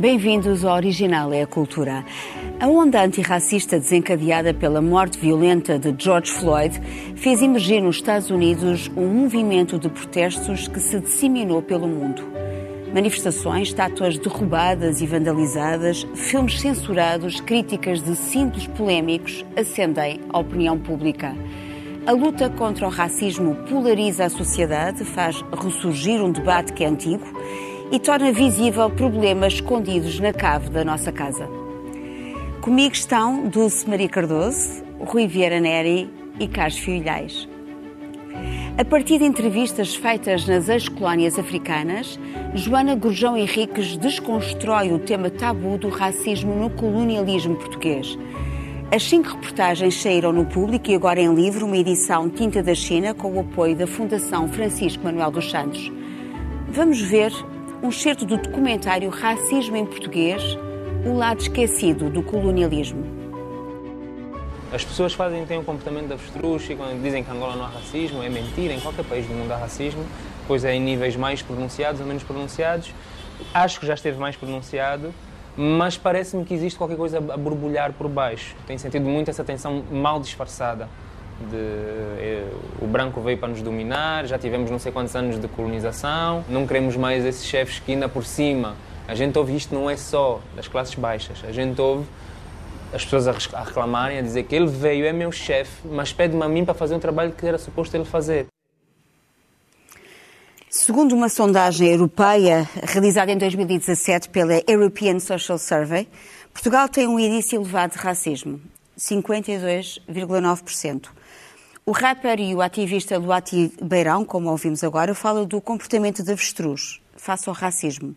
Bem-vindos ao Original é a Cultura. A onda antirracista desencadeada pela morte violenta de George Floyd fez emergir nos Estados Unidos um movimento de protestos que se disseminou pelo mundo. Manifestações, estátuas derrubadas e vandalizadas, filmes censurados, críticas de símbolos polémicos acendem a opinião pública. A luta contra o racismo polariza a sociedade, faz ressurgir um debate que é antigo e torna visível problemas escondidos na cave da nossa casa. Comigo estão Dulce Maria Cardoso, Rui Vieira Neri e Carlos Filhais. A partir de entrevistas feitas nas ex-colónias africanas, Joana Gurjão Henriques desconstrói o tema tabu do racismo no colonialismo português. As cinco reportagens saíram no público e agora em livro uma edição tinta da China com o apoio da Fundação Francisco Manuel dos Santos. Vamos ver um excerto do documentário Racismo em Português, o lado esquecido do colonialismo. As pessoas fazem, têm um comportamento de avestruz e quando dizem que Angola não há racismo, é mentira, em qualquer país do mundo há racismo, pois é em níveis mais pronunciados ou menos pronunciados. Acho que já esteve mais pronunciado, mas parece-me que existe qualquer coisa a borbulhar por baixo. Tenho sentido muito essa tensão mal disfarçada de, eh, o branco veio para nos dominar, já tivemos não sei quantos anos de colonização, não queremos mais esses chefes que ainda por cima. A gente ouve isto não é só das classes baixas, a gente ouve as pessoas a reclamarem, a dizer que ele veio, é meu chefe, mas pede-me a mim para fazer um trabalho que era suposto ele fazer. Segundo uma sondagem europeia realizada em 2017 pela European Social Survey, Portugal tem um índice elevado de racismo, 52,9%. O rapper e o ativista Luati Beirão, como ouvimos agora, fala do comportamento de avestruz face ao racismo.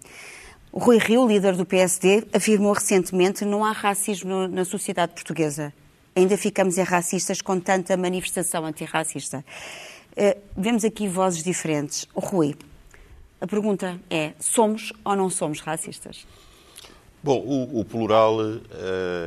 O Rui Rio, líder do PSD, afirmou recentemente não há racismo na sociedade portuguesa. Ainda ficamos racistas com tanta manifestação antirracista. Uh, vemos aqui vozes diferentes. Rui, a pergunta é: somos ou não somos racistas? Bom, o, o plural uh,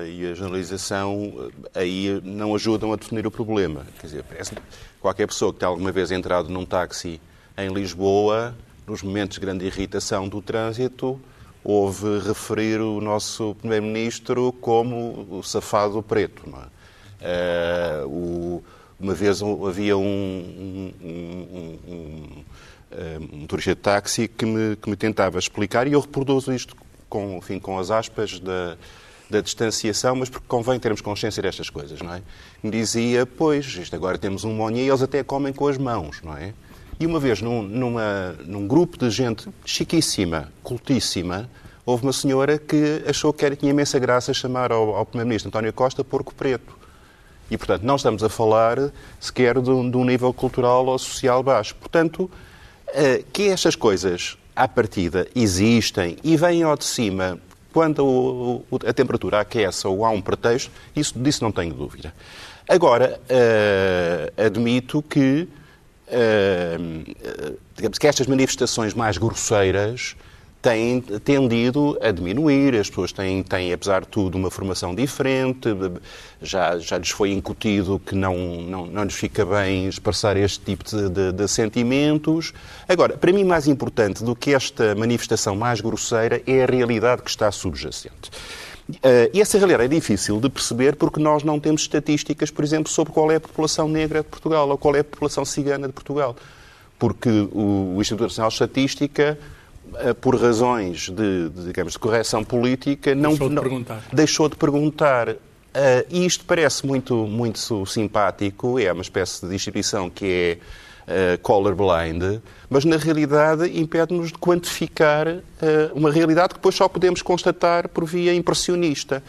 e a generalização uh, aí não ajudam a definir o problema. Quer dizer, parece qualquer pessoa que tenha alguma vez entrado num táxi em Lisboa, nos momentos de grande irritação do trânsito, ouve referir o nosso Primeiro-Ministro como o safado preto. É? Uh, o, uma vez havia um, um, um, um, um turista de táxi que me, que me tentava explicar, e eu reproduzo isto com, enfim, com as aspas da, da distanciação, mas porque convém termos consciência destas coisas, não é? Me dizia, pois, isto agora temos um monha e eles até comem com as mãos, não é? E uma vez, num, numa, num grupo de gente chiquíssima, cultíssima, houve uma senhora que achou que era, tinha imensa graça chamar ao, ao Primeiro-Ministro António Costa porco preto. E, portanto, não estamos a falar sequer de um, de um nível cultural ou social baixo. Portanto, uh, que estas coisas à partida, existem e vêm ao de cima quando a temperatura aquece ou há um pretexto, isso, disso não tenho dúvida. Agora, uh, admito que, uh, digamos que estas manifestações mais grosseiras têm tendido a diminuir, as pessoas têm, têm, apesar de tudo, uma formação diferente, já, já lhes foi incutido que não, não, não lhes fica bem expressar este tipo de, de, de sentimentos. Agora, para mim, mais importante do que esta manifestação mais grosseira é a realidade que está subjacente. Uh, e essa realidade é difícil de perceber porque nós não temos estatísticas, por exemplo, sobre qual é a população negra de Portugal ou qual é a população cigana de Portugal. Porque o, o Instituto Nacional de Estatística por razões de, de, digamos, de correção política, não, deixou de não, perguntar. Deixou de perguntar. Uh, e isto parece muito, muito simpático, é uma espécie de instituição que é uh, colorblind, mas na realidade impede-nos de quantificar uh, uma realidade que depois só podemos constatar por via impressionista.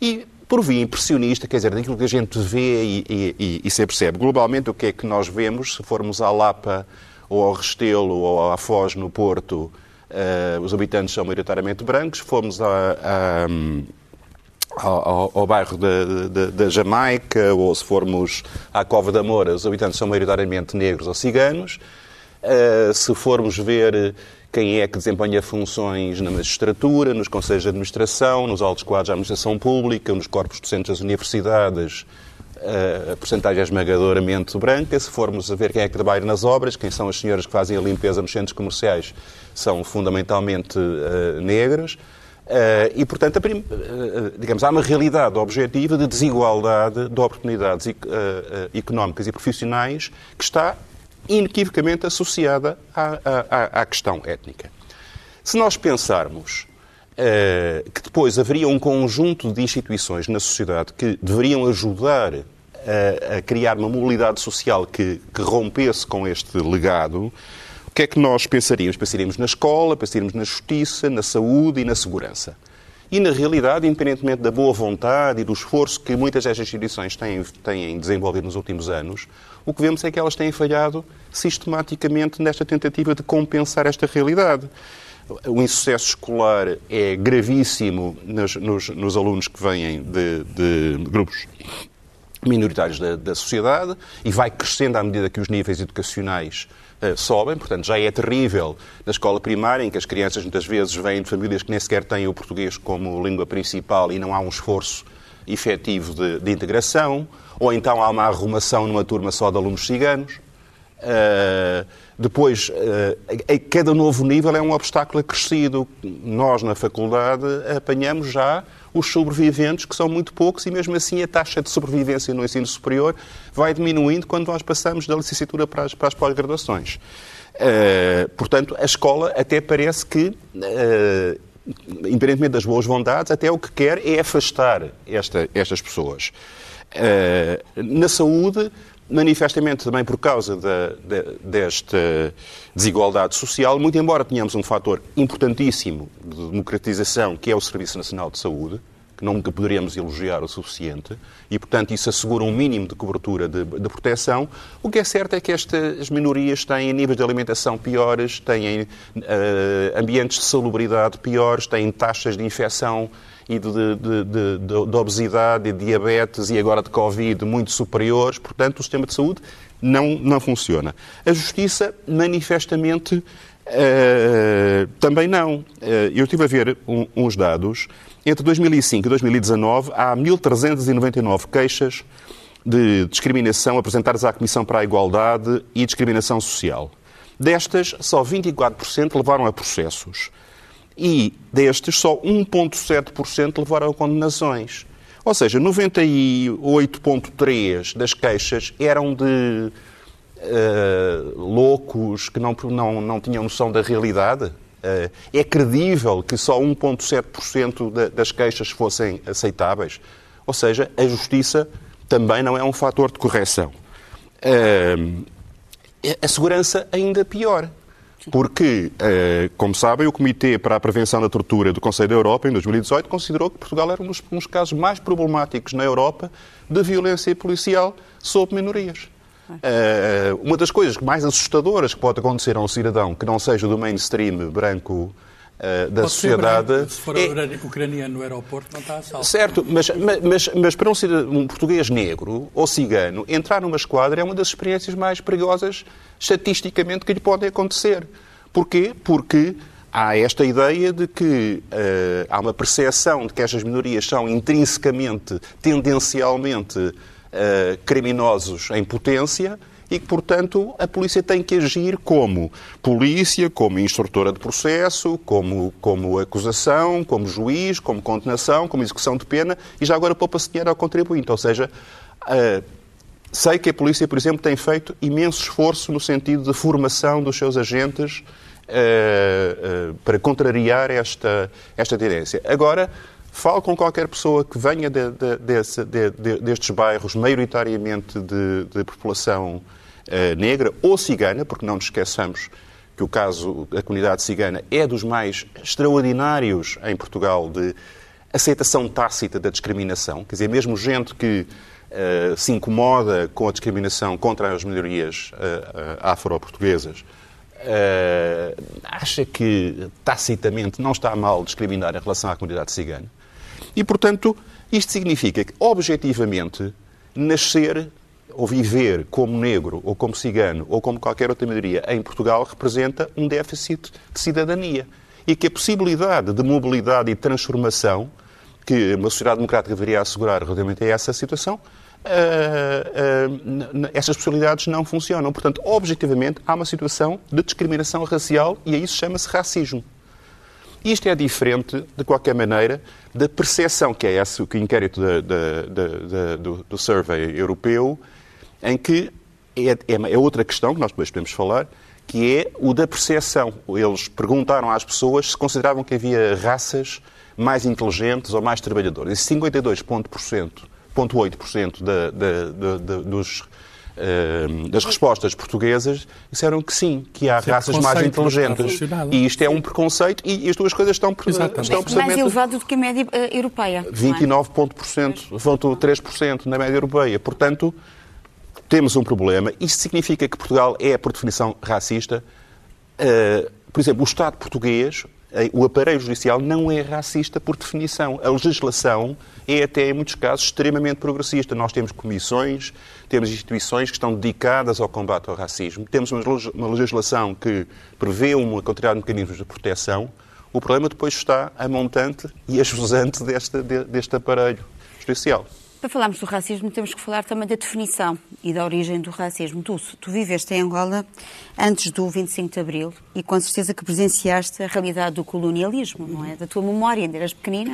E por via impressionista, quer dizer, daquilo que a gente vê e, e, e se percebe. Globalmente, o que é que nós vemos, se formos à Lapa ou ao Restelo ou à Foz, no Porto, os habitantes são maioritariamente brancos. Fomos a, a, ao, ao, bairro da Jamaica, ou se formos à Cova da Moura, os habitantes são maioritariamente negros ou ciganos. Uh, se formos ver quem é que desempenha funções na magistratura, nos conselhos de administração, nos altos quadros da administração pública, nos corpos docentes das universidades, a porcentagem é esmagadoramente branca. Se formos a ver quem é que trabalha nas obras, quem são as senhoras que fazem a limpeza nos centros comerciais, são fundamentalmente uh, negras. Uh, e, portanto, prim... uh, digamos, há uma realidade objetiva de desigualdade de oportunidades uh, económicas e profissionais que está inequivocamente associada à, à, à questão étnica. Se nós pensarmos que depois haveria um conjunto de instituições na sociedade que deveriam ajudar a, a criar uma mobilidade social que, que rompesse com este legado, o que é que nós pensaríamos? Pensaríamos na escola, pensaríamos na justiça, na saúde e na segurança. E, na realidade, independentemente da boa vontade e do esforço que muitas destas instituições têm, têm desenvolvido nos últimos anos, o que vemos é que elas têm falhado sistematicamente nesta tentativa de compensar esta realidade. O insucesso escolar é gravíssimo nos, nos, nos alunos que vêm de, de grupos minoritários da, da, sociedade e vai crescendo à medida que os níveis educacionais uh, sobem. Portanto, já é terrível na escola primária, em que as crianças muitas vezes vêm de famílias que nem sequer têm o português como língua principal e não há um esforço efetivo de, de integração. Ou então há uma arrumação numa turma só de alunos ciganos. Uh, depois, uh, cada novo nível é um obstáculo acrescido. Nós, na faculdade, apanhamos já os sobreviventes, que são muito poucos, e mesmo assim a taxa de sobrevivência no ensino superior vai diminuindo quando nós passamos da licenciatura para as, para as pós-graduações. Uh, portanto, a escola até parece que, uh, independentemente das boas vontades, até o que quer é afastar esta, estas pessoas. Uh, na saúde, manifestamente também por causa da, de, desta desigualdade social, muito embora tenhamos um fator importantíssimo de democratização, que é o Serviço Nacional de Saúde, que nunca poderíamos elogiar o suficiente, e, portanto, isso assegura um mínimo de cobertura de, de proteção. O que é certo é que estas minorias têm níveis de alimentação piores, têm uh, ambientes de salubridade piores, têm taxas de infecção e de, de, de, de, obesidade, de diabetes e agora de Covid muito superiores. Portanto, o sistema de saúde não, não funciona. A justiça, manifestamente, uh, também não. Uh, eu estive a ver um, uns dados. Entre 2005 e 2019, há 1.399 queixas de discriminação apresentadas à Comissão para a Igualdade e Discriminação Social. Destas, só 24% levaram a processos e destes só 1,7% levaram a condenações. Ou seja, 98,3% das queixas eram de uh, loucos que não, não, não tinham noção da realidade. Uh, é credível que só 1,7% das queixas fossem aceitáveis. Ou seja, a justiça também não é um fator de correção. Uh, a segurança ainda pior. Porque, eh, como sabem, o Comitê para a Prevenção da Tortura do Conselho da Europa, em 2018, considerou que Portugal era um dos, um dos casos mais problemáticos na Europa de violência policial sobre minorias. Uh, uma das coisas mais assustadoras que pode acontecer a um cidadão que não seja do mainstream branco uh, da pode sociedade. se for é... ucraniano no aeroporto, não está a salvo. Certo, mas, mas, mas para um, um português negro ou cigano, entrar numa esquadra é uma das experiências mais perigosas estatisticamente que lhe podem acontecer. Porquê? Porque há esta ideia de que uh, há uma percepção de que estas minorias são intrinsecamente, tendencialmente uh, criminosos em potência e que, portanto, a polícia tem que agir como polícia, como instrutora de processo, como, como acusação, como juiz, como condenação, como execução de pena e já agora poupa-se dinheiro ao contribuinte. Ou seja, uh, sei que a polícia, por exemplo, tem feito imenso esforço no sentido de formação dos seus agentes uh, uh, para contrariar esta, esta tendência. Agora, Falo com qualquer pessoa que venha de, de, desse, de, destes bairros, maioritariamente de, população negra ou cigana, porque não nos esqueçamos que o caso da comunidade cigana é dos mais extraordinários em Portugal de aceitação tácita da discriminação. Quer dizer, mesmo gente que uh, se incomoda com a discriminação contra as minorias uh, afro-portuguesas acha que tacitamente não está mal discriminar em relação à comunidade cigana. E, portanto, isto significa que, objetivamente, nascer ou viver como negro, ou como cigano, ou como qualquer outra minoria em Portugal representa um déficit de cidadania. E que a possibilidade de mobilidade e transformação que uma sociedade democrática deveria assegurar relativamente a essa situação, uh, uh, essas possibilidades não funcionam. Portanto, objetivamente, há uma situação de discriminação racial e a isso chama-se racismo. Isto é diferente, de qualquer maneira, da percepção que é esse, que o inquérito da, da, da, do, do survey europeu, em que é, é, é, outra questão que nós depois podemos falar, que é o da percepção. Eles perguntaram às pessoas se consideravam que havia raças mais inteligentes ou mais trabalhadoras. E 52,8% da, da, da, dos Uh, das respostas portuguesas disseram que sim, que há raças mais inteligentes. E isto é um preconceito e as duas coisas estão, estão Mais elevado do que a média uh, europeia. 29,3% na média europeia. Portanto, temos um problema. Isto significa que Portugal é, por definição, racista. Uh, por exemplo, o Estado português, o aparelho judicial não é racista por definição. A legislação é até, em muitos casos, extremamente progressista. Nós temos comissões, temos instituições que estão dedicadas ao combate ao racismo, temos uma legislação que prevê uma quantidade de mecanismos de proteção. O problema depois está a montante e a jusante deste, deste aparelho judicial. Para falarmos do racismo, temos que falar também da definição e da origem do racismo. Tu, tu viveste em Angola antes do 25 de Abril e com certeza que presenciaste a realidade do colonialismo, não é? Da tua memória, ainda eras pequenina,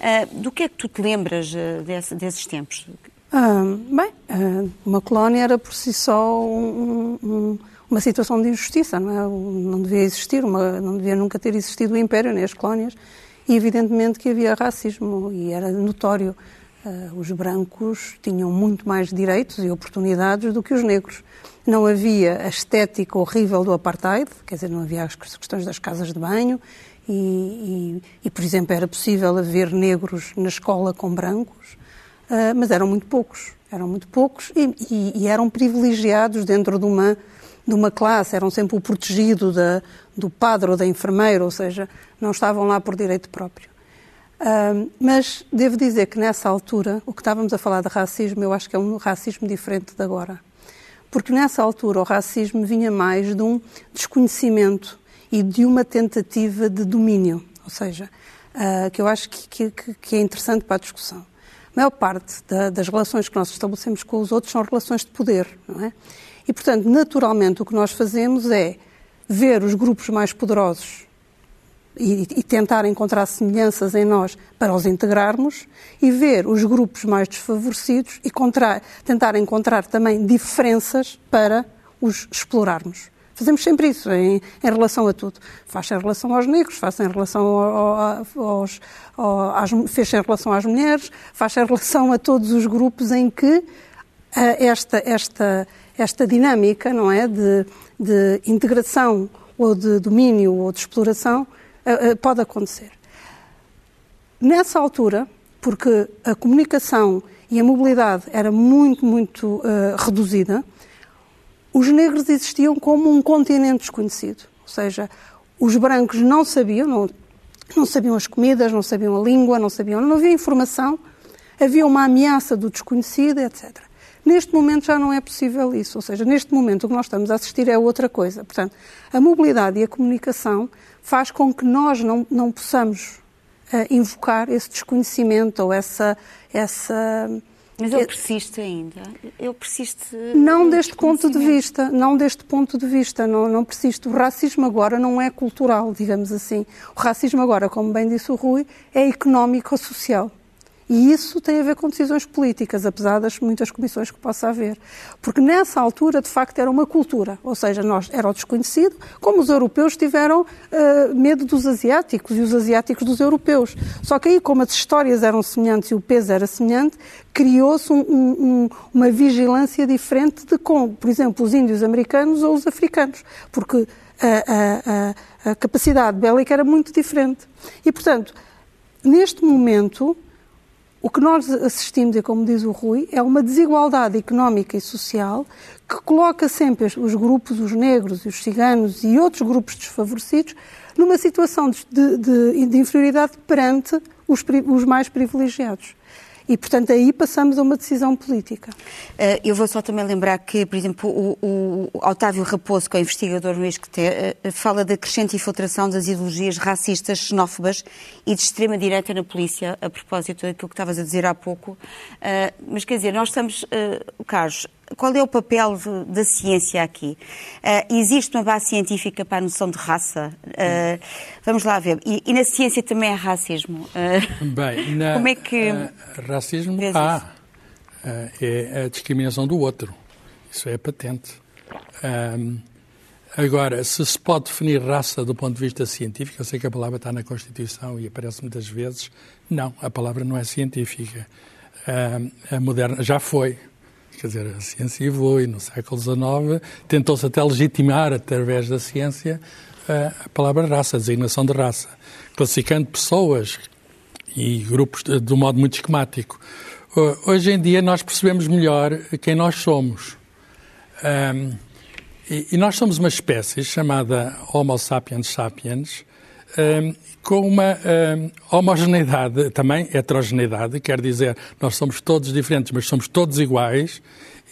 é? uh, do que é que tu te lembras uh, desse, desses tempos? Uh, bem, uma colónia era por si só um, um, uma situação de injustiça, não é? Não devia existir, uma, não devia nunca ter existido o Império nem as colónias e evidentemente que havia racismo e era notório. Uh, os brancos tinham muito mais direitos e oportunidades do que os negros. Não havia a estética horrível do apartheid, quer dizer, não havia as questões das casas de banho e, e, e por exemplo, era possível haver negros na escola com brancos, uh, mas eram muito poucos. Eram muito poucos e, e, eram privilegiados dentro de uma, de uma classe, eram sempre o protegido da, do padre ou da enfermeira, ou seja, não estavam lá por direito próprio mas devo dizer que nessa altura, o que estávamos a falar de racismo, eu acho que é um racismo diferente de agora. Porque nessa altura o racismo vinha mais de um desconhecimento e de uma tentativa de domínio. Ou seja, uh, que eu acho que, que, que, é interessante para a discussão. A maior parte da, das relações que nós estabelecemos com os outros são relações de poder, não é? E, portanto, naturalmente o que nós fazemos é ver os grupos mais poderosos e, e, tentar encontrar semelhanças em nós para os integrarmos e ver os grupos mais desfavorecidos e contra, tentar encontrar também diferenças para os explorarmos. Fazemos sempre isso em, em relação a tudo. Faz em relação aos negros, faz em relação ao, aos, às, fez em relação às mulheres, faz em relação a todos os grupos em que uh, esta, esta, esta dinâmica não é, de, de integração ou de domínio ou de exploração pode acontecer. Nessa altura, porque a comunicação e a mobilidade era muito, muito uh, reduzida, os negros existiam como um continente desconhecido. Ou seja, os brancos não sabiam, não, não sabiam as comidas, não sabiam a língua, não sabiam, não havia informação, havia uma ameaça do desconhecido, etc. Neste momento já não é possível isso, ou seja, neste momento o que nós estamos a assistir é outra coisa. Portanto, a mobilidade e a comunicação faz com que nós não, não possamos uh, invocar esse desconhecimento ou essa. essa mas ele persiste ainda? Ele persiste. Não deste ponto de vista, não deste ponto de vista, não, não persiste. O racismo agora não é cultural, digamos assim. O racismo agora, como bem disse o Rui, é económico-social. E isso tem a ver com decisões políticas, apesar das muitas comissões que possa haver. Porque nessa altura, de facto, era uma cultura, ou seja, nós era o desconhecido, como os europeus tiveram uh, medo dos asiáticos e os asiáticos dos europeus. Só que aí, como as histórias eram semelhantes e o peso era semelhante, criou-se um, um, uma vigilância diferente de como, por exemplo, os índios americanos ou os africanos, porque a, a, a, a capacidade bélica era muito diferente. E, portanto, neste momento, o que nós assistimos, e como diz o Rui, é uma desigualdade económica e social que coloca sempre os grupos, os negros os ciganos e outros grupos desfavorecidos, numa situação de, de, de inferioridade perante os, os mais privilegiados. E, portanto, aí passamos a uma decisão política. Eh, eu vou só também lembrar que, por exemplo, o, o Otávio Raposo, que é investigador no ISCTE, eh, fala da crescente infiltração das ideologias racistas, xenófobas e de extrema-direita na polícia, a propósito daquilo que estavas a dizer há pouco. Eh, mas, quer dizer, nós estamos, Carlos, qual é o papel da ciência aqui? Uh, existe uma base científica para a noção de raça? Uh, vamos lá ver. E, e, na ciência também há racismo? Uh, Bem, na, como é que. racismo há. é a discriminação do outro. Isso é patente. Um, agora, se se pode definir raça do ponto de vista científico, eu sei que a palavra está na Constituição e aparece muitas vezes. Não, a palavra não é científica. A moderna já foi. Quer dizer, a ciência evolui. No século XIX tentou-se até legitimar, através da ciência, a palavra raça, a designação de raça, classificando pessoas e grupos de, de um modo muito esquemático. Hoje em dia nós percebemos melhor quem nós somos. Um, e, e, nós somos uma espécie chamada Homo sapiens sapiens, com uma um, homogeneidade, também heterogeneidade, quer dizer, nós somos todos diferentes, mas somos todos iguais,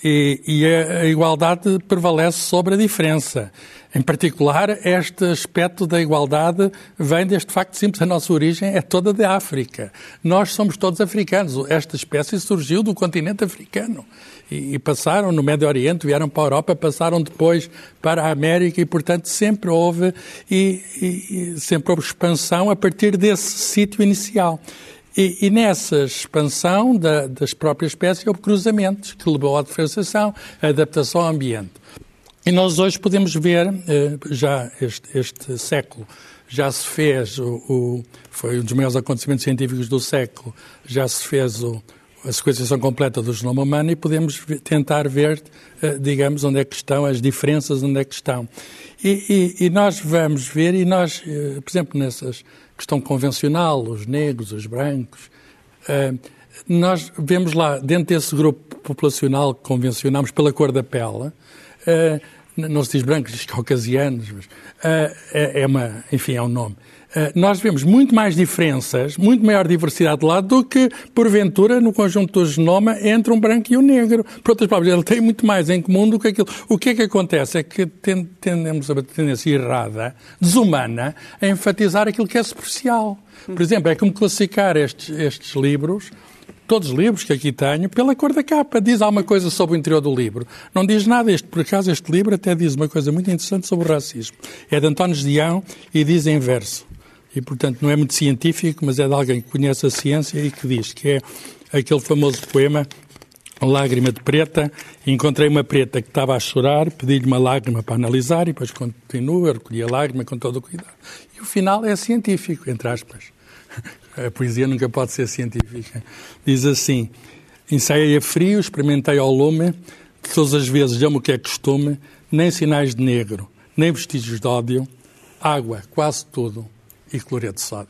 e, e a, a igualdade prevalece sobre a diferença. Em particular, este aspecto da igualdade vem deste facto simples. A nossa origem é toda da África. Nós somos todos africanos. Esta espécie surgiu do continente africano. E, e, passaram no Médio Oriente, vieram para a Europa, passaram depois para a América e, portanto, sempre houve, e, e sempre houve expansão a partir desse sítio inicial. E, e, nessa expansão da, das próprias espécies houve cruzamentos que levou à diferenciação, à adaptação ao ambiente. E nós hoje podemos ver, eh, já este, este século, já se fez, o, o, foi um dos maiores acontecimentos científicos do século, já se fez o, a sequenciação completa do genoma humano e podemos tentar ver, eh, digamos, onde é que estão as diferenças, onde é que estão. E, e, e nós vamos ver, e nós, eh, por exemplo, nessas questão convencional, os negros, os brancos, nós vemos lá, dentro desse grupo populacional que convencionamos pela cor da pele, não se diz brancos, diz caucasianos, mas, é, é, uma, enfim, é um nome. Uh, nós vemos muito mais diferenças, muito maior diversidade de lado do que, porventura, no conjunto do genoma entre um branco e um negro. Por outras palavras, ele tem muito mais em comum do que aquilo. O que é que acontece? É que tendemos a tendência errada, desumana, a enfatizar aquilo que é superficial. Por exemplo, é como classificar estes, estes livros todos os livros que aqui tenho, pela cor da capa. Diz alguma coisa sobre o interior do livro. Não diz nada. Este, por acaso, este livro até diz uma coisa muito interessante sobre o racismo. É de António Dião e diz em verso. E, portanto, não é muito científico, mas é de alguém que conhece a ciência e que diz que é aquele famoso poema Lágrima de Preta. Encontrei uma preta que estava a chorar, pedi-lhe uma lágrima para analisar e depois continua, recolhi a lágrima com todo o cuidado. E o final é científico, entre aspas. A poesia nunca pode ser científica. Diz assim: ensaiei a frio, experimentei ao lume, todas as vezes amo o que é costume, nem sinais de negro, nem vestígios de ódio, água, quase tudo, e cloreto de sódio.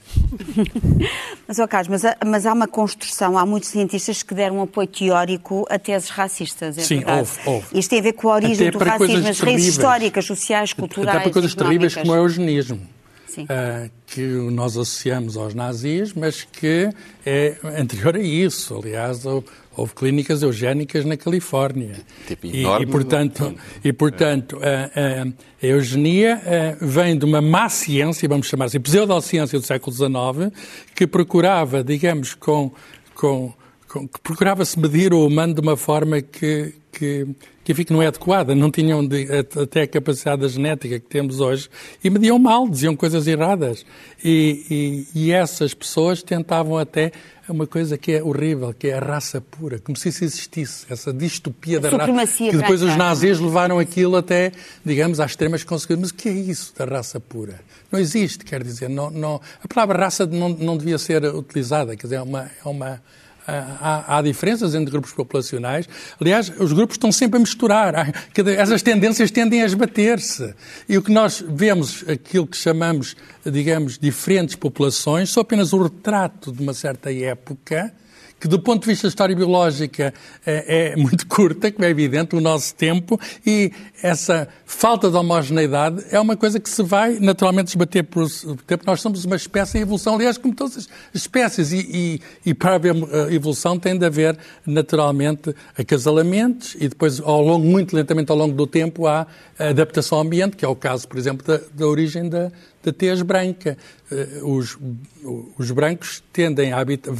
mas, oh Carlos, mas, mas, há uma construção, há muitos cientistas que deram um apoio teórico a teses racistas, é Sim, verdade? houve, houve. Isto tem a ver com a origem Até do racismo, as raízes históricas, sociais, culturais, Até para coisas terríveis como é o eugenismo uh, que nós associamos aos nazis, mas que é anterior a isso. Aliás, houve, clínicas eugénicas na Califórnia. Tipo e, enorme, e, portanto, e, portanto a, a, a eugenia uh, vem de uma má ciência, vamos chamar assim, pseudociência do século XIX, que procurava, digamos, com, com, com que procurava-se medir o humano de uma forma que, que que enfim, que não é adequada, não tinham de, até a capacidade da genética que temos hoje e mediam mal, diziam coisas erradas. E, e, e essas pessoas tentavam até uma coisa que é horrível, que é a raça pura, como se isso existisse, essa distopia da raça. Que depois os nazis levaram aquilo até, digamos, às extremas consequências. Mas o que é isso da raça pura? Não existe, quer dizer, não, não, a palavra raça não, não devia ser utilizada, quer dizer, é uma, é uma Há, há, diferenças entre grupos populacionais. Aliás, os grupos estão sempre a misturar. Essas tendências tendem a esbater-se. E o que nós vemos, aquilo que chamamos, digamos, diferentes populações, são apenas o retrato de uma certa época que do ponto de vista biológica é, é, muito curta, como é evidente, o nosso tempo, e essa falta de homogeneidade é uma coisa que se vai naturalmente esbater por tempo. Nós somos uma espécie em evolução, aliás, como todas as espécies, e, e, e para haver eh, evolução tem de haver naturalmente acasalamentos e depois, ao longo, muito lentamente ao longo do tempo, há adaptação ao ambiente, que é o caso, por exemplo, da, da origem da, da tez branca. Eh, os, os brancos tendem a habitar,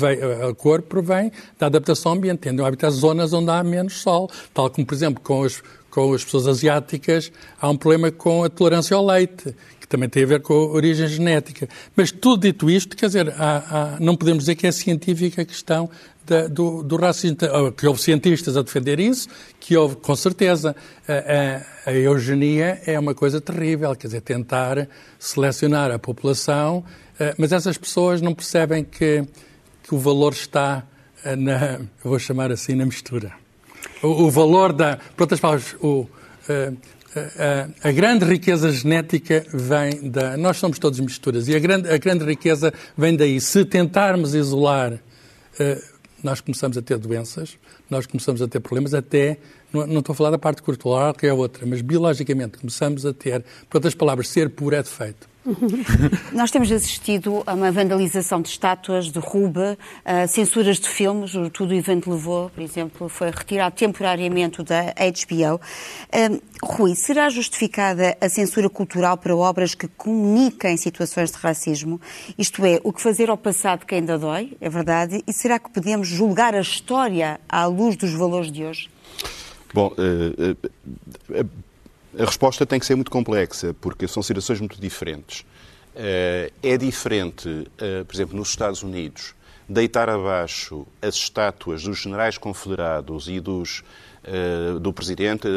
a cor provém da adaptação ao ambiente, tendem a habitar zonas onde há menos sol, tal como, por exemplo, com as, com as pessoas asiáticas há um problema com a tolerância ao leite, que também tem a ver com a origem genética. Mas tudo dito isto, quer dizer, há, há, não podemos dizer que é científica a questão da, do, do, racismo. Que houve cientistas a defender isso, que houve, com certeza. A, a, a, eugenia é uma coisa terrível, quer dizer, tentar selecionar a população, eh, mas essas pessoas não percebem que, que o valor está eh, na, vou chamar assim, na mistura. O, o valor da, por outras palavras, o, eh, a, a, grande riqueza genética vem da. Nós somos todos misturas e a grande, a grande riqueza vem daí. Se tentarmos isolar, uh, nós começamos a ter doenças, nós começamos a ter problemas, até. Não, não estou a falar da parte cultural, que é outra, mas biologicamente começamos a ter. Por outras palavras, ser puro é defeito. Nós temos assistido a uma vandalização de estátuas, de ruba, censuras de filmes. O Tudo Evento levou, por exemplo, foi retirado temporariamente da HBO. Rui, será justificada a censura cultural para obras que comunicam situações de racismo? Isto é, o que fazer ao passado que ainda dói, é verdade? E será que podemos julgar a história à luz dos valores de hoje? Bom, uh, uh, a resposta tem que ser muito complexa, porque são situações muito diferentes. Eh, é diferente, eh, por exemplo, nos Estados Unidos, deitar abaixo as estátuas dos generais confederados e dos, eh, do presidente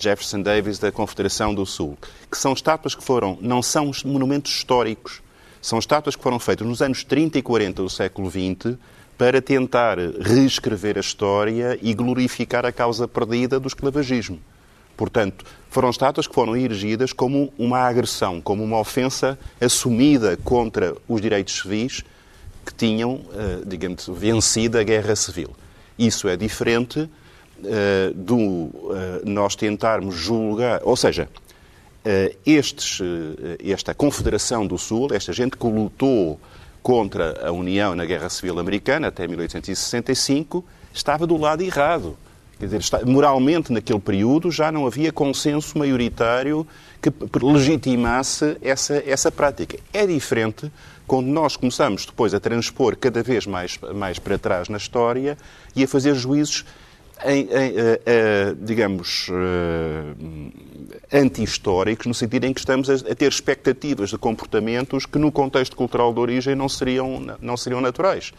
Jefferson Davis da Confederação do Sul, que são estátuas que foram, não são monumentos históricos, são estátuas que foram feitas nos anos 30 e 40 do século XX para tentar reescrever a história e glorificar a causa perdida do esclavagismo. Portanto, foram estátuas que foram erigidas como uma agressão, como uma ofensa assumida contra os direitos civis que tinham, eh, digamos, vencido a guerra civil. Isso é diferente uh, do uh, nós tentarmos julgar, ou seja, estes, esta Confederação do Sul, esta gente que lutou contra a União na Guerra Civil Americana até 1865, estava do lado errado. Quer dizer, moralmente, naquele período, já não havia consenso maioritário que legitimasse essa, essa prática. É diferente quando nós começamos depois a transpor cada vez mais, mais para trás na história e a fazer juízos, em, em, eh, eh, digamos, uh, anti-históricos, no sentido em que estamos a, a, ter expectativas de comportamentos que, no contexto cultural de origem, não seriam, não seriam naturais.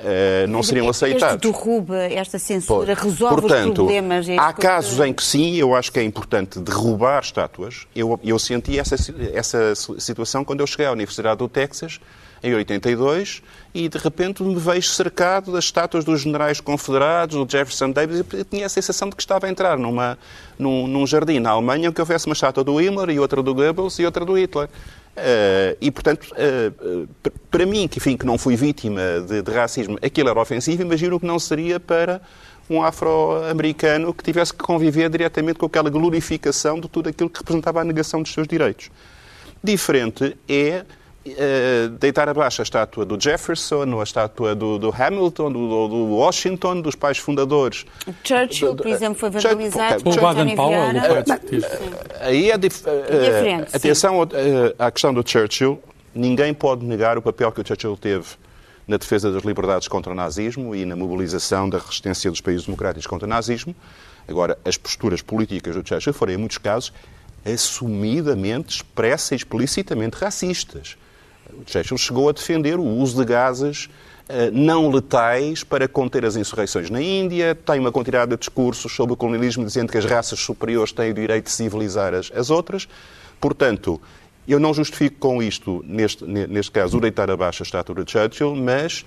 Uh, não seriam aceitados. Este derruba, esta censura, resolve Portanto, os problemas? Há casos em que sim, eu acho que é importante derrubar estátuas. Eu, eu senti essa, essa situação quando eu cheguei à Universidade do Texas, em 82, e de repente me vejo cercado das estátuas dos generais confederados, do Jefferson Davis, e tinha a sensação de que estava a entrar numa, num, num jardim na Alemanha em que houvesse uma estátua do Himmler e outra do Goebbels e outra do Hitler. Uh, e, portanto, uh, para mim, que, enfim, que não fui vítima de, de, racismo, aquilo era ofensivo, imagino que não seria para um afro-americano que tivesse que conviver diretamente com aquela glorificação de tudo aquilo que representava a negação dos seus direitos. Diferente é uh, deitar abaixo a estátua do Jefferson, ou a estátua do, do Hamilton, do, do, Washington, dos pais fundadores. Churchill, por exemplo, foi vandalizado por Baden Powell. Aí é dif... uh, atenção à questão do Churchill. Ninguém pode negar o papel que o Churchill teve na defesa das liberdades contra o nazismo e na mobilização da resistência dos países democráticos contra o nazismo. Agora, as posturas políticas do Churchill foram, em muitos casos, assumidamente, expressa e explicitamente racistas. Churchill chegou a defender o uso de gases uh, não letais para conter as insurreições na Índia, tem uma quantidade de discursos sobre o colonialismo dizendo que as raças superiores têm o direito de civilizar as, as outras. Portanto, eu não justifico com isto, neste, neste caso, o deitar abaixo a estátua de Churchill, mas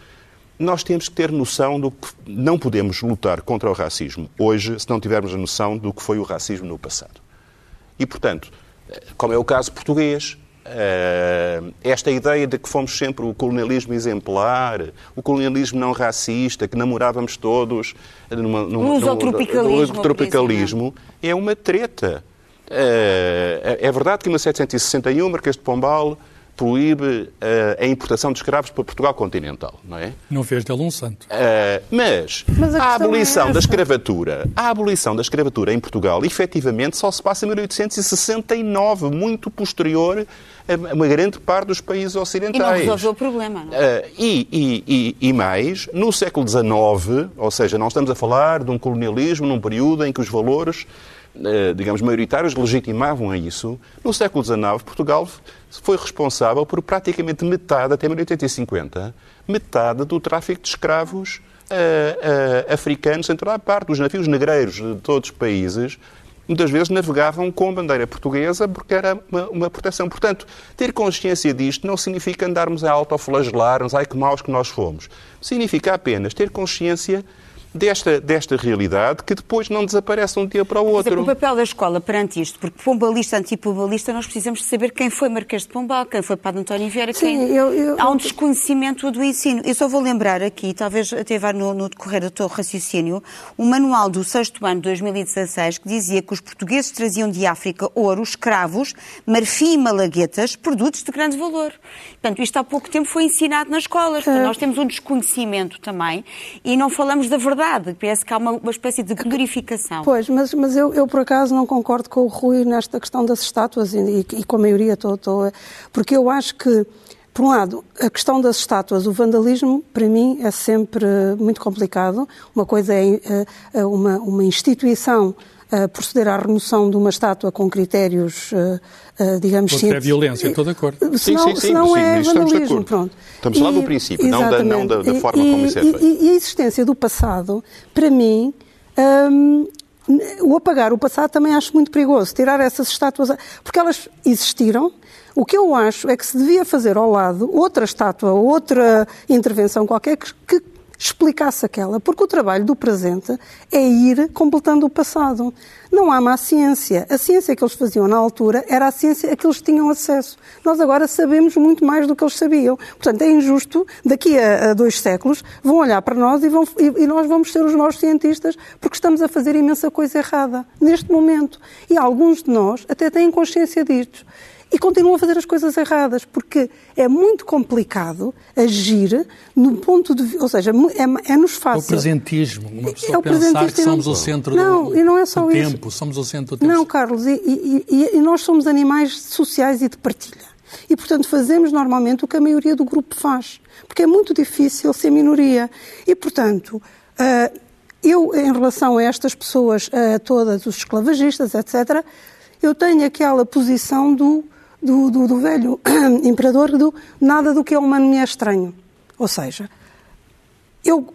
nós temos que ter noção do que não podemos lutar contra o racismo hoje se não tivermos a noção do que foi o racismo no passado. E, portanto, como é o caso português, eh, esta ideia de que fomos sempre o colonialismo exemplar, o colonialismo não racista, que namorávamos todos numa, numa, num, tropicalismo, é? é uma treta. Eh, é verdade que em 1761 Marquês de Pombal proíbe uh, a importação de escravos para Portugal continental, não é? Não fez dele um santo. Uh, mas, mas a, a abolição é da escravatura, a abolição da escravatura em Portugal, efetivamente, só se passa em 1869, muito posterior a uma grande parte dos países ocidentais. E não resolveu o problema, não é? Uh, e, e, e, e mais, no século XIX, ou seja, não estamos a falar de um colonialismo num período em que os valores digamos, maioritários legitimavam a isso, no século XIX, Portugal foi responsável por praticamente metade, até 1850, metade do tráfico de escravos uh, uh, africanos em toda a parte. Os navios negreiros de todos os países muitas vezes navegavam com bandeira portuguesa porque era uma, uma, proteção. Portanto, ter consciência disto não significa andarmos a autoflagelar-nos, ai que maus que nós fomos. Significa apenas ter consciência desta, desta realidade que depois não desaparece de um dia para o outro. Dizer, o papel da escola perante isto, porque pombalista, antipombalista, nós precisamos de saber quem foi Marquês de Pombal, quem foi Padre António Vieira, quem... Eu, eu, Há um desconhecimento do ensino. Eu só vou lembrar aqui, talvez até vá no, no decorrer do teu raciocínio, o manual do sexto ano de 2016 que dizia que os portugueses traziam de África ouro, escravos, marfim e malaguetas, produtos de grande valor. Portanto, isto há pouco tempo foi ensinado nas escolas. Portanto, nós temos um desconhecimento também e não falamos da verdade verdade. Parece que há uma, uma espécie de glorificação. Pois, mas, mas eu, eu, por acaso não concordo com o Rui nesta questão das estátuas e, e com a maioria, tô, porque eu acho que, por um lado, a questão das estátuas, o vandalismo, para mim, é sempre muito complicado. Uma coisa é, é, é uma, uma instituição proceder à remoção de uma estátua com critérios, uh, uh, digamos, científicos. É violência, estou de acordo. Senão, sim, sim, sim, sim, é vandalismo, pronto. Estamos lá do princípio, não da, não da, da forma e, como isso é feito. E, e, a existência do passado, para mim, um, o apagar o passado também acho muito perigoso. Tirar essas estátuas, porque elas existiram, o que eu acho é que se devia fazer ao lado outra estátua, outra intervenção qualquer que, que explicasse aquela, porque o trabalho do presente é ir completando o passado. Não há má ciência. A ciência que eles faziam na altura era a ciência a que eles tinham acesso. Nós agora sabemos muito mais do que eles sabiam. Portanto, é injusto, daqui a, a dois séculos, vão olhar para nós e, vão, e, e nós vamos ser os maus cientistas porque estamos a fazer imensa coisa errada neste momento. E alguns de nós até têm consciência disto e continuam a fazer as coisas erradas, porque é muito complicado agir no ponto de ou seja, é, é nos fácil. É o presentismo, uma pessoa é pensar que somos o centro não, do, e não é só isso. tempo, somos o centro do tempo. Não, Carlos, e, e, e, nós somos animais sociais e de partilha. E, portanto, fazemos normalmente o que a maioria do grupo faz, porque é muito difícil ser minoria. E, portanto, uh, eu, em relação a estas pessoas, a todas os esclavagistas, etc., eu tenho aquela posição do do, do, do velho imperador do nada do que é humano me é estranho. Ou seja, eu,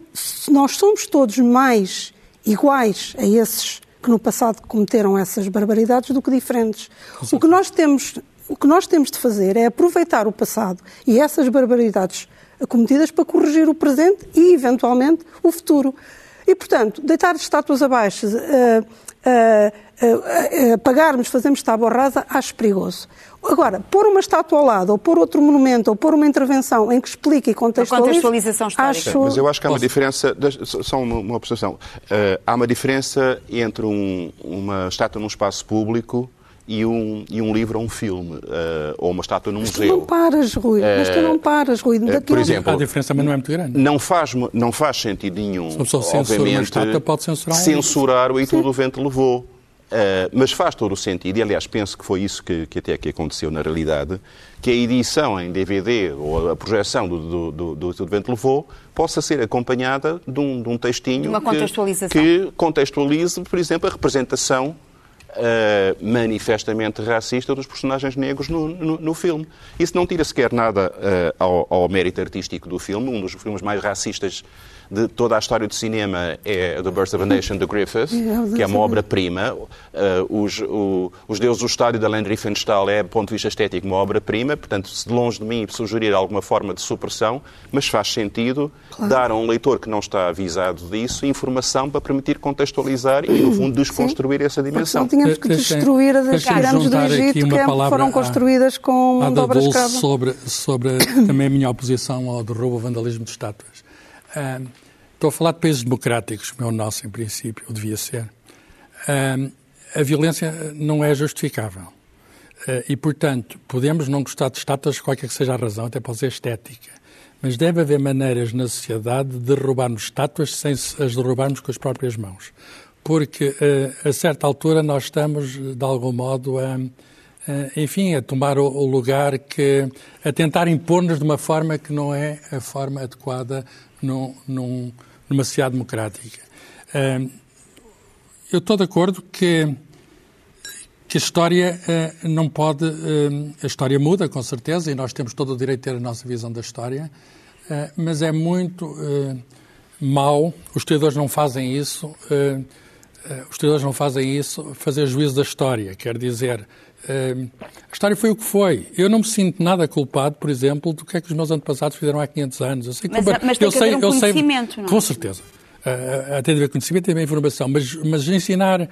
nós somos todos mais iguais a esses que no passado cometeram essas barbaridades do que diferentes. O que nós temos, o que nós temos de fazer é aproveitar o passado e essas barbaridades cometidas para corrigir o presente e, eventualmente, o futuro. E, portanto, deitar estátuas abaixo, uh, uh, uh, uh, pagarmos, fazermos tábua rasa, acho perigoso. Agora, pôr uma estátua ao lado, ou pôr outro monumento, ou pôr uma intervenção em que explique e contextualize... A contextualização histórica. Acho... Mas eu acho que há uma diferença, só uma, uma observação, uh, há uma diferença entre um, uma estátua num espaço público e um, e um livro ou um filme, uh, ou uma estátua num mas museu. Mas tu não paras, Rui. Uh, mas tu não paras, Rui. Uh, por exemplo, a diferença também não é muito grande. Não faz, não faz sentido nenhum, obviamente, estátua, pode censurar, um censurar o E Tudo o Vento Levou. Uh, mas faz todo o sentido, e aliás penso que foi isso que, que até aqui aconteceu na realidade, que a edição em DVD ou a projeção do, do, do, do Vento Levou possa ser acompanhada de um, de um textinho Uma contextualização. Que, que contextualize, por exemplo, a representação uh, manifestamente racista dos personagens negros no, no, no, filme. Isso não tira sequer nada uh, ao, ao mérito artístico do filme, um dos filmes mais racistas de toda a história do cinema é The Birth of a Nation de Griffith, que é uma obra-prima. Uh, os, o, os Deuses do Estádio da Land Riefenstahl é, do ponto de vista estético, uma obra-prima. Portanto, se de longe de mim sugerir alguma forma de supressão, mas faz sentido claro. dar a um leitor que não está avisado disso informação para permitir contextualizar e, no fundo, desconstruir essa dimensão. Não tínhamos que destruir as pirâmides do Egito que foram construídas com mão de obra escrava. Sobre, sobre também a minha oposição ao derrubo vandalismo de estátuas. Estou a falar de países democráticos, como é o nosso, em princípio, ou devia ser. A violência não é justificável. E, portanto, podemos não gostar de estátuas, qualquer que seja a razão, até pode ser estética. Mas deve haver maneiras na sociedade de derrubarmos estátuas sem as derrubarmos com as próprias mãos. Porque, a certa altura, nós estamos, de algum modo, a, enfim, a tomar o lugar que. a tentar impor-nos de uma forma que não é a forma adequada num, num, numa sociedade democrática. Eu estou de acordo que que a história uh, não pode. Uh, a história muda, com certeza, e nós temos todo o direito de ter a nossa visão da história, uh, mas é muito mau, os historiadores não fazem isso, os historiadores não fazem isso, fazer juízo da história, quer dizer. A história foi o que foi. Eu não me sinto nada culpado, por exemplo, do que é que os meus antepassados fizeram há 500 anos. Eu sei mas, que, mas tem eu que sei, haver um conhecimento, sei, não? É? Com certeza uh, tem de haver conhecimento, tem de haver informação, mas, mas ensinar uh,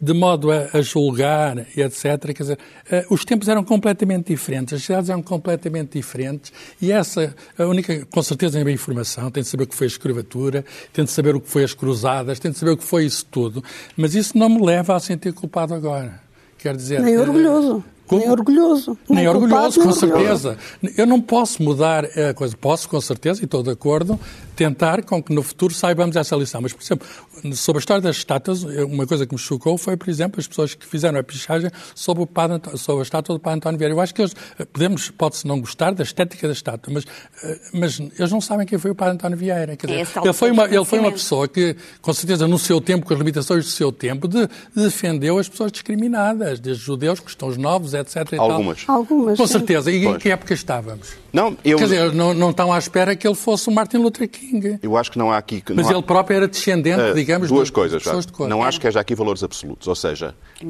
de modo a, a, julgar e etc. Quer dizer, uh, os tempos eram completamente diferentes, as cidades eram completamente diferentes e essa, a única, com certeza, de haver informação, tem de saber o que foi a escravatura, tem de saber o que foi as cruzadas, tem de saber o que foi isso tudo, mas isso não me leva a sentir culpado agora. Quer dizer. Nem orgulhoso. Como? Nem orgulhoso. Nem, nem orgulhoso, com certeza. Eu não posso mudar a coisa. Posso, com certeza, e estou de acordo, tentar com que no futuro saibamos essa lição. Mas, por exemplo, sobre a história das estátuas, uma coisa que me chocou foi, por exemplo, as pessoas que fizeram a pichagem sobre, o padre, sobre a estátua do Padre António Vieira. Eu acho que eles, podemos, pode-se não gostar da estética da estátua, mas, eh, mas eles não sabem quem foi o Padre António Vieira. Quer dizer, é ele, foi uma, ele foi uma pessoa que, com certeza, no seu tempo, com as limitações do seu tempo, de, defendeu as pessoas discriminadas, desde judeus, cristãos novos, etc. Algumas. Algumas. Com certeza. E pois. em que época estávamos? Não, eu... Quer dizer, não, não estão à espera que ele fosse o Martin Luther King. Eu acho que não há aqui. Mas há... ele próprio era descendente, uh, digamos, duas de, coisas. De de cor. Não acho que haja aqui valores absolutos. Ou seja, uh,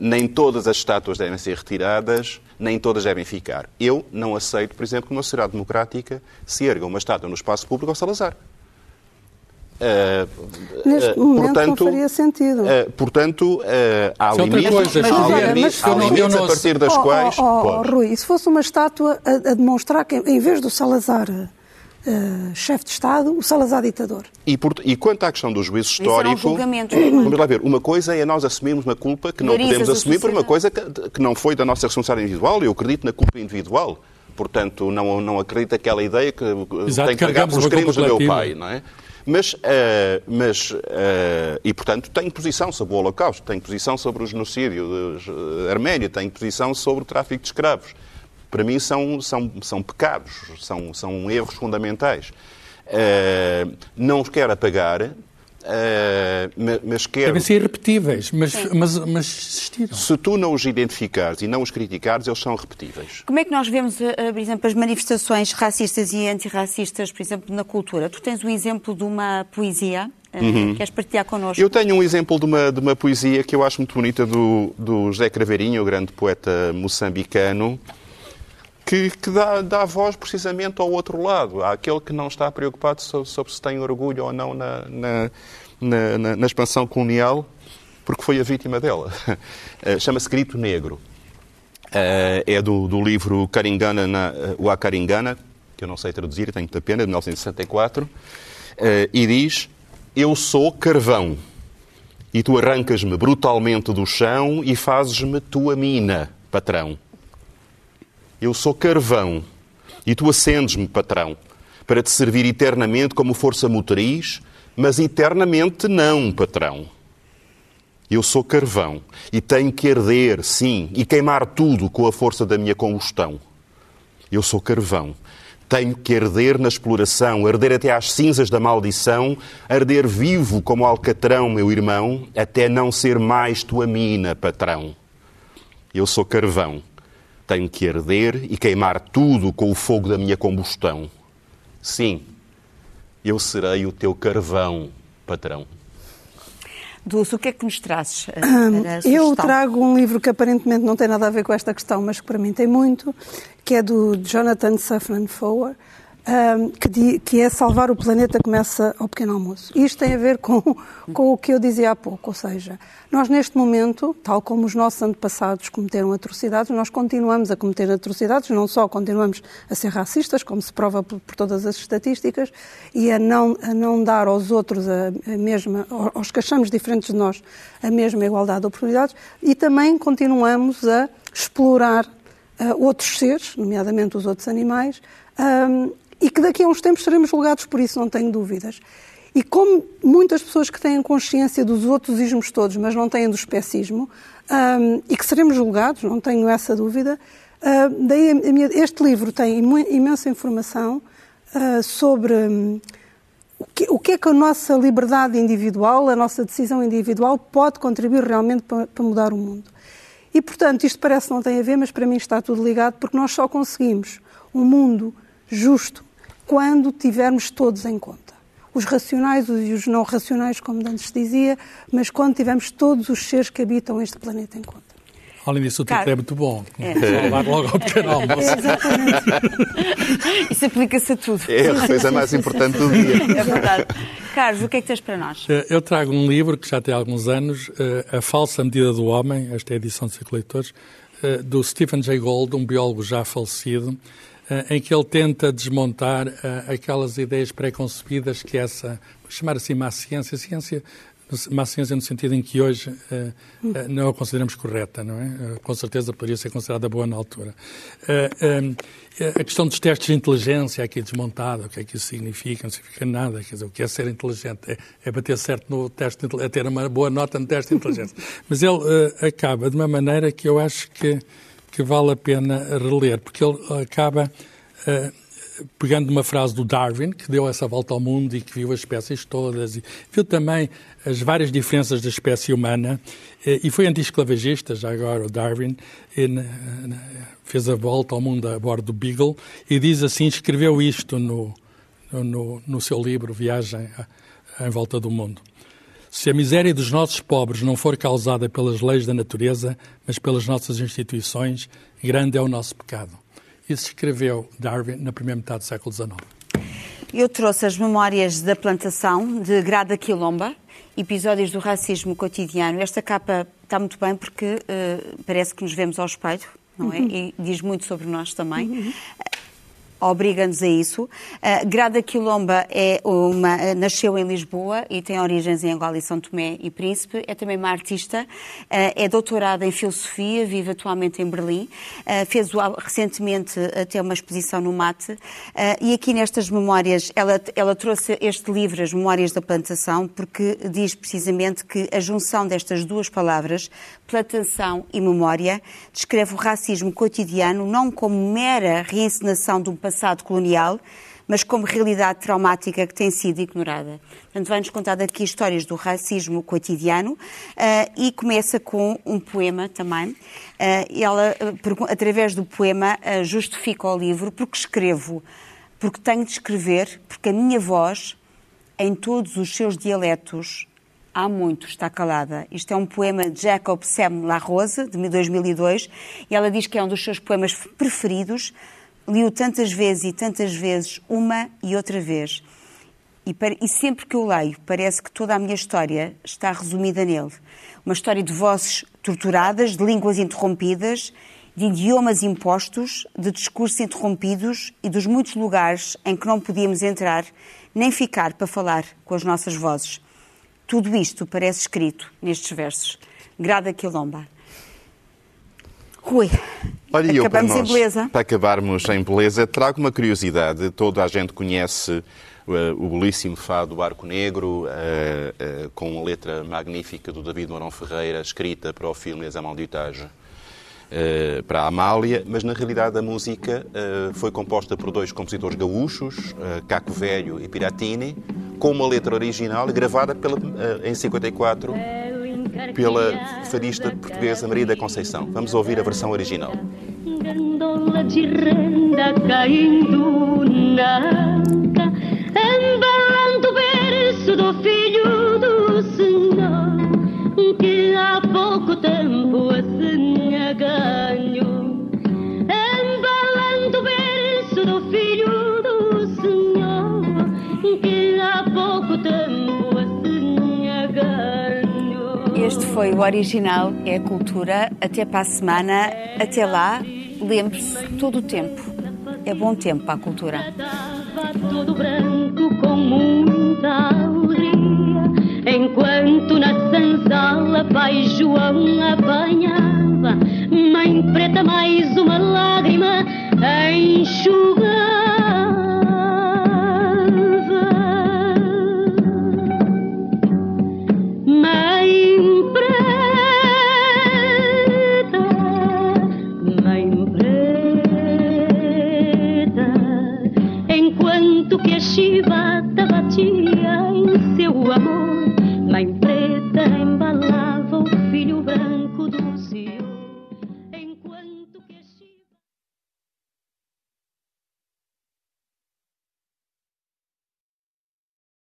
nem todas as estátuas devem ser retiradas, nem todas devem ficar. Eu não aceito, por exemplo, que numa sociedade democrática se erga uma estátua no espaço público ao Salazar. Uh, Neste uh, momento portanto, não faria sentido. Uh, portanto, há Isso limites, coisa, mas, há olha, limites, mas, há limites a partir das oh, quais... Oh, oh, Rui, se fosse uma estátua a, a demonstrar que, em vez do Salazar uh, chefe de Estado, o Salazar ditador. E, por, e quanto à questão do juízo histórico, um vamos lá ver, uma coisa é nós assumirmos uma culpa que não podemos assumir por uma coisa que, que não foi da nossa responsabilidade individual, eu acredito na culpa individual. Portanto, não, não acredito aquela ideia que Exato, tem que pagar pelos crimes do meu pai, não é? Mas, uh, mas uh, e portanto, tenho posição sobre o Holocausto, tenho posição sobre o genocídio de Arménia, tenho posição sobre o tráfico de escravos para mim são, são, são pecados, são, são erros fundamentais. Uh, não os quero apagar, uh, mas quero... Devem ser irrepetíveis, mas, mas, mas existiram. Se tu não os identificares e não os criticares, eles são repetíveis. Como é que nós vemos, eh, por exemplo, as manifestações racistas e antirracistas, por exemplo, na cultura? Tu tens o exemplo de uma poesia Uhum. Queres partilhar connosco? Eu tenho um exemplo de uma, de uma poesia que eu acho muito bonita do, do José Craveirinho, o grande poeta moçambicano, que, que dá, dá, voz precisamente ao outro lado, àquele que não está preocupado sobre, sobre se tem orgulho ou não na, na, na, na expansão colonial, porque foi a vítima dela. Eh, chama-se Grito Negro. Eh, é do, do livro Caringana, na, eh, o Acaringana, que eu não sei traduzir, tenho muita pena, de 1964, e diz: Eu sou carvão, e tu arrancas-me brutalmente do chão e fazes-me tua mina, patrão. Eu sou carvão e tu acendes-me, patrão, para te servir eternamente como força motriz, mas eternamente não, patrão. Eu sou carvão e tenho que arder, sim, e queimar tudo com a força da minha combustão. Eu sou carvão. Tenho que arder na exploração, arder até às cinzas da maldição, arder vivo como alcatrão, meu irmão, até não ser mais tua mina, patrão. Eu sou carvão tenho que arder e queimar tudo com o fogo da minha combustão. Sim, eu serei o teu carvão, patrão. Dulce, o que é que nos trazes? eu trago um livro que aparentemente não tem nada a ver com esta questão, mas que para mim tem muito, que é do Jonathan Safran Foer, um, que, que, é salvar o planeta começa ao pequeno almoço. Isto tem a ver com, com o que eu dizia há pouco, ou seja, nós neste momento, tal como os nossos antepassados cometeram atrocidades, nós continuamos a cometer atrocidades, não só continuamos a ser racistas, como se prova por, por todas as estatísticas, e a não, a não dar aos outros a, a mesma, aos que achamos diferentes de nós, a mesma igualdade de oportunidades, e também continuamos a explorar uh, outros seres, nomeadamente os outros animais, um, e que daqui a uns tempos seremos julgados por isso, não tenho dúvidas. E como muitas pessoas que têm consciência dos outros ismos todos, mas não têm do especismo, um, e que seremos julgados, não tenho essa dúvida, uh, daí a minha, este livro tem imensa informação uh, sobre um, o, que, o que, é que a nossa liberdade individual, a nossa decisão individual pode contribuir realmente para, para mudar o mundo. E, portanto, isto parece não tem a ver, mas para mim está tudo ligado, porque nós só conseguimos um mundo justo quando tivermos todos em conta os racionais e os não racionais, como antes dizia, mas quando tivermos todos os seres que habitam este planeta em conta. Além disso, o título é muito bom. É. Falar logo ao pequeno almoço. É, exatamente. Isso aplica-se a tudo. É a coisa mais importante do dia. É verdade. Carlos, o que é que tens para nós? Eh, eu trago um livro que já tem alguns anos, eh, A Falsa Medida do Homem, esta é a edição de Ciclo Leitores, eh, do Stephen Jay Gould, um biólogo já falecido, em que ele tenta desmontar aquelas ideias pré-concebidas que essa, chamar assim, má ciência, ciência má ciência no sentido em que hoje uh, uh, não a consideramos correta, não é? Uh, com certeza poderia ser considerada boa na altura. a questão dos testes de inteligência aqui desmontada, o que é que isso significa? Não significa nada. Quer dizer, o que é ser inteligente? É, é bater certo no teste, é ter uma boa nota no teste de inteligência. Mas ele acaba de uma maneira que eu acho que, que vale a pena reler, porque ele acaba pegando uma frase do Darwin, que deu essa volta ao mundo e que viu as espécies todas, e viu também as várias diferenças da espécie humana, e foi anti-esclavagista, já agora o Darwin, fez a volta ao mundo a bordo do Beagle, e diz assim, escreveu isto no, no, no seu livro Viagem em Volta do Mundo. Se a miséria dos nossos pobres não for causada pelas leis da natureza, mas pelas nossas instituições, grande é o nosso pecado. Isso escreveu Darwin na primeira metade do século XIX. Eu trouxe as memórias da plantação de Grada Quilomba, episódios do racismo cotidiano. Esta capa está muito bem porque uh, parece que nos vemos ao espelho, não é? Uhum. E diz muito sobre nós também. Uhum obriga-nos a isso. Uh, Grada Quilomba é uma, nasceu em Lisboa e tem origens em Angola e São Tomé e Príncipe. É também uma artista, uh, é doutorada em Filosofia, vive atualmente em Berlim. Uh, fez recentemente até uma exposição no MATE. e aqui nestas memórias, ela, ela trouxe este livro, As Memórias da Plantação, porque diz precisamente que a junção destas duas palavras, plantação e memória, descreve o racismo cotidiano não como mera reencenação de um passado colonial, mas como realidade traumática que tem sido ignorada. Portanto, vai-nos contar aqui histórias do racismo cotidiano uh, e começa com um poema também. Uh, ela, uh, através do poema, justifica o livro porque escrevo, porque tenho de escrever, porque a minha voz, em todos os seus dialetos, há muito está calada. Isto é um poema de Jacob Sam La Rose, de 2002, e ela diz que é um dos seus poemas preferidos, li-o tantas vezes e tantas vezes, uma e outra vez. E, e, sempre que eu leio, parece que toda a minha história está resumida nele. Uma história de vozes torturadas, de línguas interrompidas, de idiomas impostos, de discursos interrompidos e dos muitos lugares em que não podíamos entrar nem ficar para falar com as nossas vozes. Tudo isto parece escrito nestes versos. Grada Quilomba. Rui, Olha, acabamos eu, para, nós, em beleza. Para acabarmos em beleza, trago uma curiosidade. Toda a gente conhece uh, o belíssimo fado Arco Negro, uh, uh, com a letra magnífica do David Mourão Ferreira, escrita para o filme Les Amaldutages. Uh, para a Amália, mas na realidade a música uh, foi composta por dois compositores gaúchos, uh, Caco Velho e Piratini, com uma letra original gravada pela, em 54 pela fadista portuguesa Maria da Conceição. Vamos ouvir a versão original. Gandola de renda caindo na foi o original, é a cultura. Até para a semana. Até lá, lembre-se, todo o tempo. É bom tempo para a cultura. Todo branco com muita alegria, enquanto na senzala Pai João apanhava Mãe preta, mais uma lágrima enxugar.